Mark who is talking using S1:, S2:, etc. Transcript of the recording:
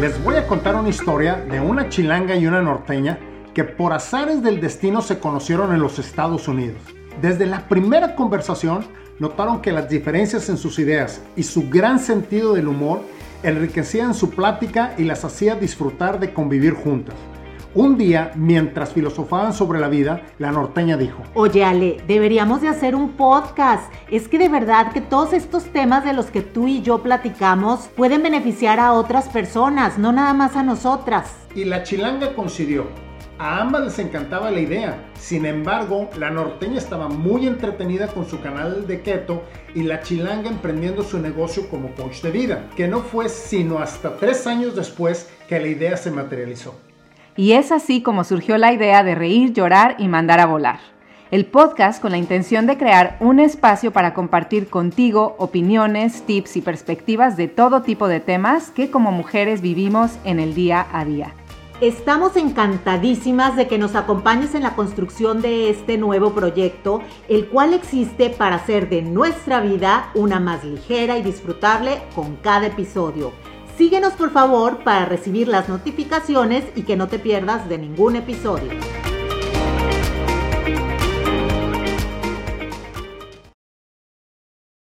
S1: Les voy a contar una historia de una chilanga y una norteña que por azares del destino se conocieron en los Estados Unidos. Desde la primera conversación notaron que las diferencias en sus ideas y su gran sentido del humor enriquecían su plática y las hacía disfrutar de convivir juntas. Un día, mientras filosofaban sobre la vida, la norteña dijo,
S2: Oye Ale, deberíamos de hacer un podcast. Es que de verdad que todos estos temas de los que tú y yo platicamos pueden beneficiar a otras personas, no nada más a nosotras.
S1: Y la chilanga coincidió. A ambas les encantaba la idea. Sin embargo, la norteña estaba muy entretenida con su canal de keto y la chilanga emprendiendo su negocio como coach de vida, que no fue sino hasta tres años después que la idea se materializó.
S3: Y es así como surgió la idea de reír, llorar y mandar a volar. El podcast con la intención de crear un espacio para compartir contigo opiniones, tips y perspectivas de todo tipo de temas que como mujeres vivimos en el día a día.
S2: Estamos encantadísimas de que nos acompañes en la construcción de este nuevo proyecto, el cual existe para hacer de nuestra vida una más ligera y disfrutable con cada episodio. Síguenos por favor para recibir las notificaciones y que no te pierdas de ningún episodio.